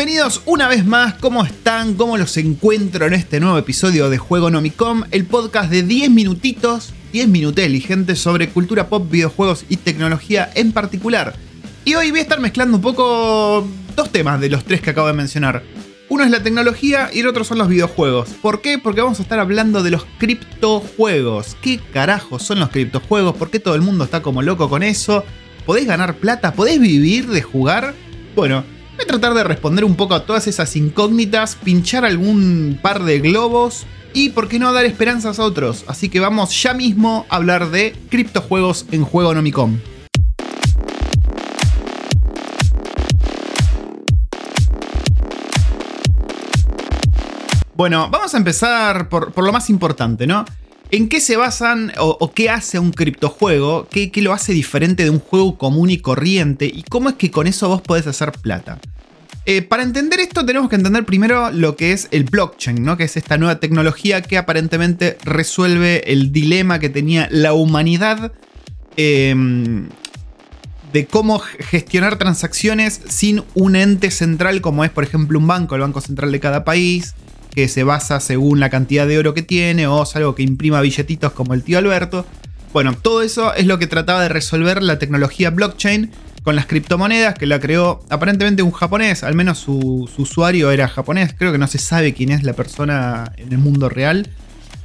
Bienvenidos una vez más, ¿cómo están? ¿Cómo los encuentro en este nuevo episodio de Juego Nomicom? El podcast de 10 minutitos, 10 minutos gente sobre cultura pop, videojuegos y tecnología en particular. Y hoy voy a estar mezclando un poco dos temas de los tres que acabo de mencionar. Uno es la tecnología y el otro son los videojuegos. ¿Por qué? Porque vamos a estar hablando de los criptojuegos. ¿Qué carajos son los criptojuegos? ¿Por qué todo el mundo está como loco con eso? ¿Podés ganar plata? ¿Podés vivir de jugar? Bueno, voy a tratar de responder un poco a todas esas incógnitas, pinchar algún par de globos y, por qué no, dar esperanzas a otros. Así que vamos ya mismo a hablar de criptojuegos en Juego Nomicom. Bueno, vamos a empezar por, lo más importante, ¿no? ¿En qué se basan o, qué hace un criptojuego? ¿Qué, ¿Qué, lo hace diferente de un juego común y corriente? ¿Y cómo es que con eso vos podés hacer plata? Eh, para entender esto tenemos que entender primero lo que es el blockchain, ¿no? que es esta nueva tecnología que aparentemente resuelve el dilema que tenía la humanidad em, de cómo gestionar transacciones sin un ente central como es por ejemplo un banco, el banco central de cada país, que se basa según la cantidad de oro que tiene o es algo que imprima billetitos como el tío Alberto. Bueno, todo eso es lo que trataba de resolver la tecnología blockchain con las criptomonedas que la creó aparentemente un japonés, al menos su, usuario era japonés, creo que no se sabe quién es la persona en el mundo real.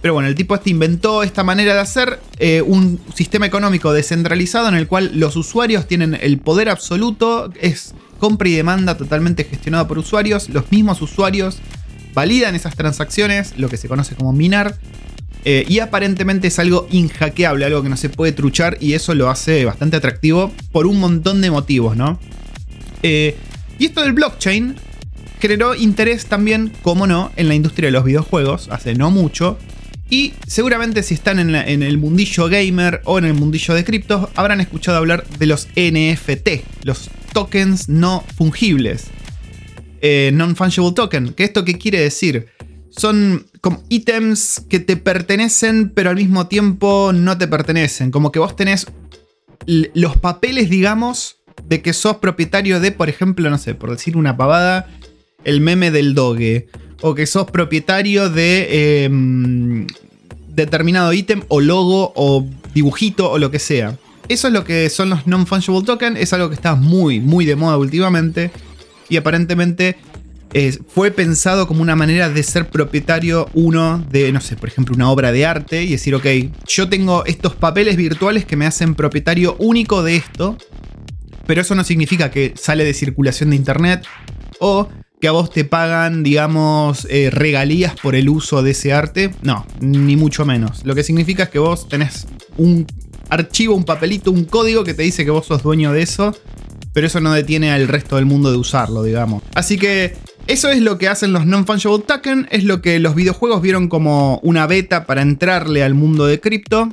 Pero bueno, el tipo este inventó esta manera de hacer eh, un sistema económico descentralizado en el cual los usuarios tienen el poder absoluto, es compra y demanda totalmente gestionado por usuarios, los mismos usuarios validan esas transacciones, lo que se conoce como minar. Eh, y aparentemente es algo inhackeable, algo que no se puede truchar y eso lo hace bastante atractivo por un montón de motivos, ¿no? Eh, y esto del blockchain generó interés también, como no, en la industria de los videojuegos, hace no mucho. Y seguramente si están en, en el mundillo gamer o en el mundillo de criptos, habrán escuchado hablar de los NFT, los tokens no fungibles. Eh, non-fungible token. ¿Qué esto qué quiere decir? Son como ítems que te pertenecen, pero al mismo tiempo no te pertenecen. Como que vos tenés los papeles, digamos, de que sos propietario de, por ejemplo, no sé, por decir una pavada, el meme del doge. O que sos propietario de em, determinado ítem o logo o dibujito o lo que sea. Eso es lo que son los non-fungible tokens. Es algo que está muy, muy de moda últimamente y aparentemente eh, fue pensado como una manera de ser propietario uno de, no sé, por ejemplo, una obra de arte y decir, ok, yo tengo estos papeles virtuales que me hacen propietario único de esto, pero eso no significa que sale de circulación de internet o que a vos te pagan, digamos, eh, regalías por el uso de ese arte. No, ni mucho menos. Lo que significa es que vos tenés un archivo, un papelito, un código que te dice que vos sos dueño de eso pero eso no detiene al resto del mundo de usarlo, digamos. Así que eso es lo que hacen los non-fungible token, es lo que los videojuegos vieron como una beta para entrarle al mundo de cripto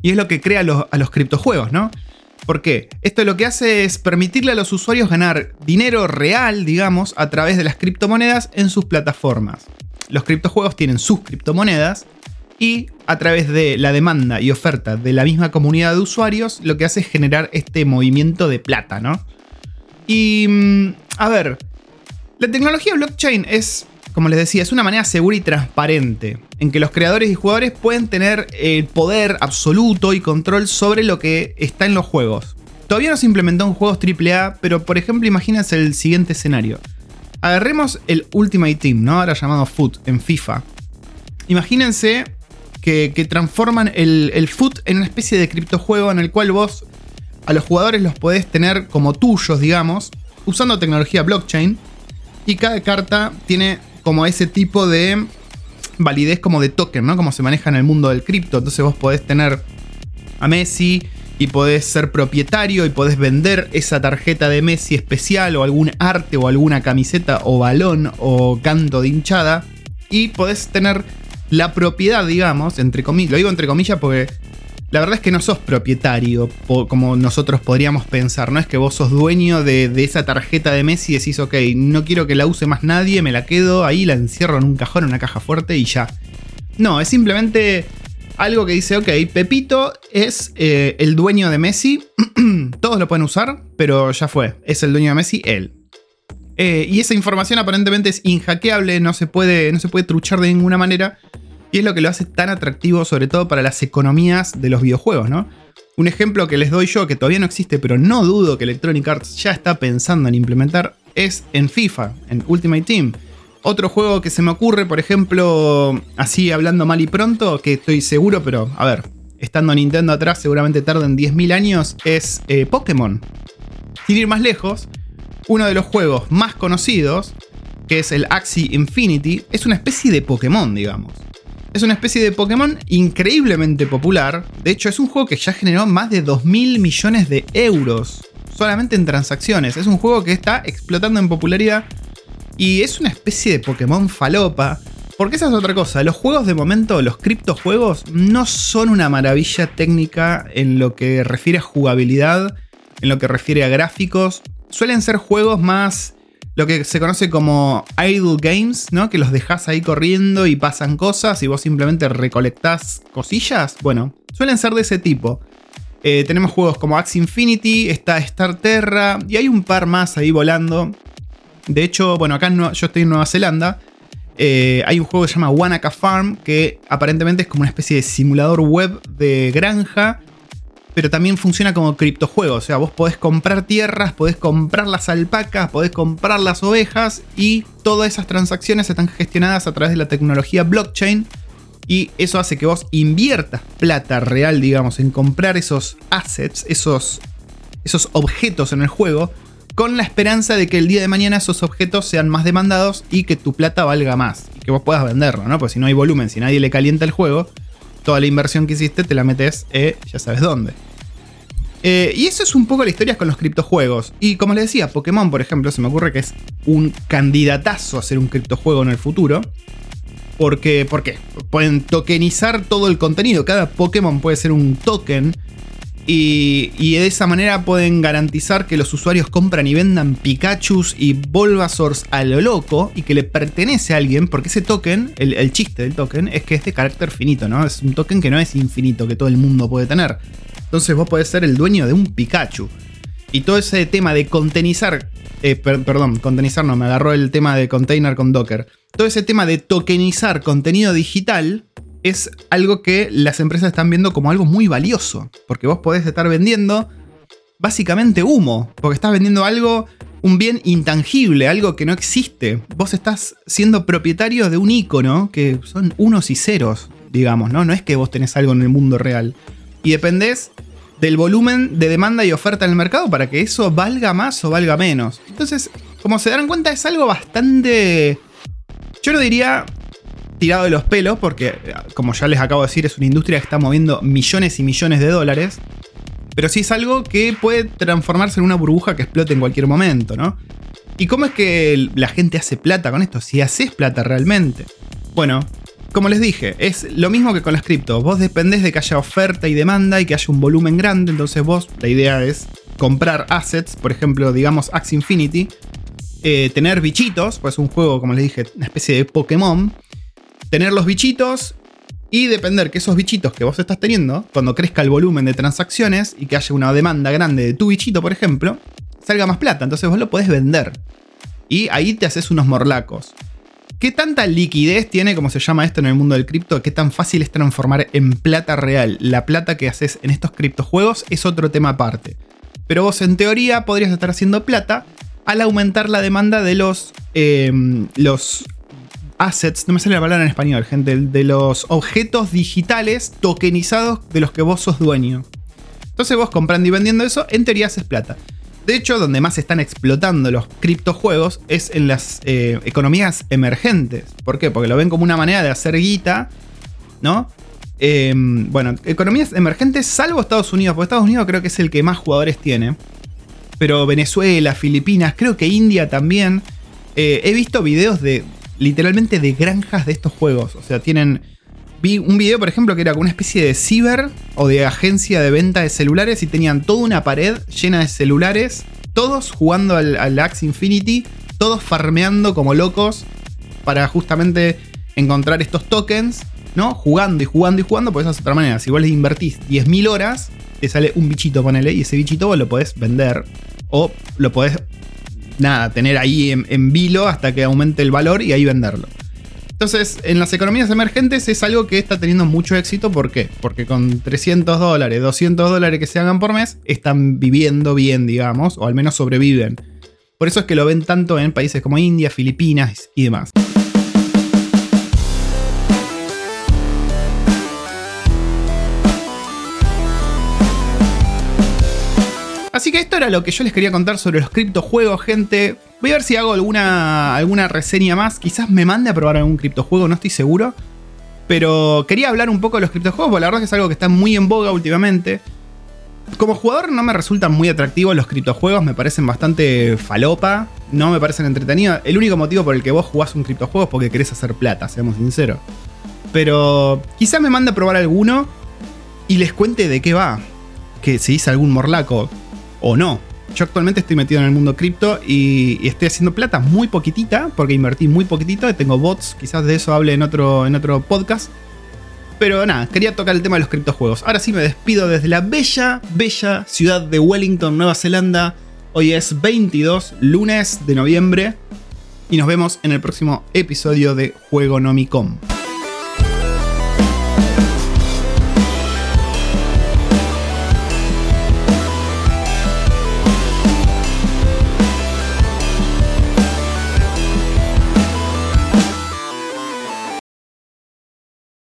y es lo que crea a los criptojuegos, ¿no? ¿Por qué? Esto lo que hace es permitirle a los usuarios ganar dinero real, digamos, a través de las criptomonedas en sus plataformas. Los criptojuegos tienen sus criptomonedas y a través de la demanda y oferta de la misma comunidad de usuarios, lo que hace es generar este movimiento de plata, ¿no? Y, mm, a ver, la tecnología blockchain es, como les decía, es una manera segura y transparente en que los creadores y jugadores pueden tener el poder absoluto y control sobre lo que está en los juegos. Todavía no se implementó en juegos AAA, pero por ejemplo imagínense el siguiente escenario. Agarremos el Ultimate Team, ¿no? Ahora llamado Foot en FIFA. Imagínense que, transforman el, el, foot en una especie de criptojuego en el cual vos a los jugadores los podés tener como tuyos, digamos, usando tecnología blockchain. Y cada carta tiene como ese tipo de validez como de token, ¿no? Como se maneja en el mundo del cripto. Entonces vos podés tener a Messi y podés ser propietario y podés vender esa tarjeta de Messi especial o algún arte o alguna camiseta o balón o canto de hinchada. Y podés tener la propiedad, digamos, entre comillas, lo digo entre comillas porque la verdad es que no sos propietario como nosotros podríamos pensar, no es que vos sos dueño de, esa tarjeta de Messi y decís, ok, no quiero que la use más nadie, me la quedo ahí, la encierro en un cajón, en una caja fuerte y ya. No, es simplemente algo que dice, ok, Pepito es eh, el dueño de Messi, todos lo pueden usar, pero ya fue, es el dueño de Messi él. Eh, y esa información aparentemente es inhackeable, no se, puede, no se puede truchar de ninguna manera. Y es lo que lo hace tan atractivo, sobre todo para las economías de los videojuegos, ¿no? Un ejemplo que les doy yo, que todavía no existe, pero no dudo que Electronic Arts ya está pensando en implementar, es en FIFA, en Ultimate Team. Otro juego que se me ocurre, por ejemplo, así hablando mal y pronto, que estoy seguro, pero a ver, estando Nintendo atrás, seguramente tarden 10.000 años, es eh, Pokémon. Sin ir más lejos, uno de los juegos más conocidos, que es el Axie Infinity, es una especie de Pokémon, digamos. Es una especie de Pokémon increíblemente popular. De hecho, es un juego que ya generó más de 2.000 millones de euros solamente en transacciones. Es un juego que está explotando en popularidad y es una especie de Pokémon falopa. Porque esa es otra cosa, los juegos de momento, los criptojuegos, no son una maravilla técnica en lo que refiere a jugabilidad, en lo que refiere a gráficos. Suelen ser juegos más lo que se conoce como idle games, ¿no? Que los dejas ahí corriendo y pasan cosas y vos simplemente recolectás cosillas. Bueno, suelen ser de ese tipo. Eh, tenemos juegos como Axie Infinity, está Star Terra y hay un par más ahí volando de hecho, bueno, acá yo estoy en Nueva Zelanda. Eh, hay un juego que se llama Wanaka Farm, que aparentemente es como una especie de simulador web de granja, pero también funciona como criptojuego. O sea, vos podés comprar tierras, podés comprar las alpacas, podés comprar las ovejas y todas esas transacciones están gestionadas a través de la tecnología blockchain. Y eso hace que vos inviertas plata real, digamos, en comprar esos assets, esos, esos objetos en el juego con la esperanza de que el día de mañana esos objetos sean más demandados y que tu plata valga más y que vos puedas venderlo, ¿no? Porque si no hay volumen, si nadie le calienta el juego, toda la inversión que hiciste te la metes, eh, ya sabes dónde. Eh, y eso es un poco la historia con los criptojuegos. Y como les decía, Pokémon, por ejemplo, se me ocurre que es un candidatazo a ser un criptojuego en el futuro. Porque, ¿Por qué? Pueden tokenizar todo el contenido. Cada Pokémon puede ser un token y, de esa manera pueden garantizar que los usuarios compran y vendan Pikachu y Bulbasaurs a lo loco y que le pertenece a alguien, porque ese token, el, chiste del token, es que es de carácter finito, ¿no? Es un token que no es infinito, que todo el mundo puede tener. Entonces vos podés ser el dueño de un Pikachu. Y todo ese tema de contenizar, eh, perdón, contenizar no, me agarró el tema de container con Docker. Todo ese tema de tokenizar contenido digital es algo que las empresas están viendo como algo muy valioso. Porque vos podés estar vendiendo básicamente humo. Porque estás vendiendo algo, un bien intangible, algo que no existe. Vos estás siendo propietario de un icono que son unos y ceros, digamos, ¿no? No es que vos tenés algo en el mundo real. Y dependés del volumen de demanda y oferta en el mercado para que eso valga más o valga menos. Entonces, como se darán cuenta, es algo bastante. Yo no diría tirado de los pelos, porque como ya les acabo de decir, es una industria que está moviendo millones y millones de dólares. Pero sí es algo que puede transformarse en una burbuja que explote en cualquier momento, ¿no? ¿Y cómo es que la gente hace plata con esto? Si haces plata realmente. Bueno, como les dije, es lo mismo que con las cripto. Vos dependés de que haya oferta y demanda y que haya un volumen grande. Entonces vos, la idea es comprar assets, por ejemplo, digamos Axie Infinity. Eh, tener bichitos, pues un juego, como les dije, una especie de Pokémon tener los bichitos y depender que esos bichitos que vos estás teniendo, cuando crezca el volumen de transacciones y que haya una demanda grande de tu bichito, por ejemplo, salga más plata. Entonces vos lo podés vender. Y ahí te haces unos morlacos. ¿Qué tanta liquidez tiene, como se llama esto en el mundo del cripto? ¿Qué tan fácil es transformar en plata real la plata que haces en estos criptojuegos? Es otro tema aparte. Pero vos en teoría podrías estar haciendo plata al aumentar la demanda de los, eh, los assets, no me sale la palabra en español, gente, de los objetos digitales tokenizados de los que vos sos dueño. Entonces vos comprando y vendiendo eso, en teoría haces plata. De hecho, donde más están explotando los criptojuegos es en las eh, economías emergentes. ¿Por qué? Porque lo ven como una manera de hacer guita, ¿no? Em, bueno, economías emergentes, salvo Estados Unidos, porque Estados Unidos creo que es el que más jugadores tiene. Pero Venezuela, Filipinas, creo que India también. Eh, he visto videos de literalmente de granjas de estos juegos. O sea, tienen. Vi un video, por ejemplo, que era una especie de ciber o de agencia de venta de celulares y tenían toda una pared llena de celulares, todos jugando al, al Axe Infinity, todos farmeando como locos para justamente encontrar estos tokens, ¿no? Jugando y jugando y jugando, pues esa es otra manera. Si vos les invertís 10.000 horas, te sale un bichito, ponele, y ese bichito vos lo podés vender o lo podés nada, tener ahí en, vilo hasta que aumente el valor y ahí venderlo. Entonces, en las economías emergentes es algo que está teniendo mucho éxito. ¿Por qué? Porque con 300 dólares, 200 dólares que se hagan por mes, están viviendo bien, digamos, o al menos sobreviven. Por eso es que lo ven tanto en países como India, Filipinas y demás. Así que esto era lo que yo les quería contar sobre los criptojuegos, gente. Voy a ver si hago alguna, alguna reseña más. Quizás me mande a probar algún criptojuego, no estoy seguro. Pero quería hablar un poco de los criptojuegos, porque la verdad es que es algo que está muy en boga últimamente. Como jugador no me resultan muy atractivos los criptojuegos, me parecen bastante falopa, no me parecen entretenidos. El único motivo por el que vos jugás un criptojuego es porque querés hacer plata, seamos sinceros. Pero quizás me mande a probar alguno y les cuente de qué va. Que si hice algún morlaco o no. Yo actualmente estoy metido en el mundo cripto y, estoy haciendo plata muy poquitita, porque invertí muy poquitito, tengo bots, quizás de eso hable en otro, en otro podcast. Pero nada, quería tocar el tema de los criptojuegos. Ahora sí me despido desde la bella, bella ciudad de Wellington, Nueva Zelanda. Hoy es 22, lunes de noviembre. Y nos vemos en el próximo episodio de Juego Nomicom.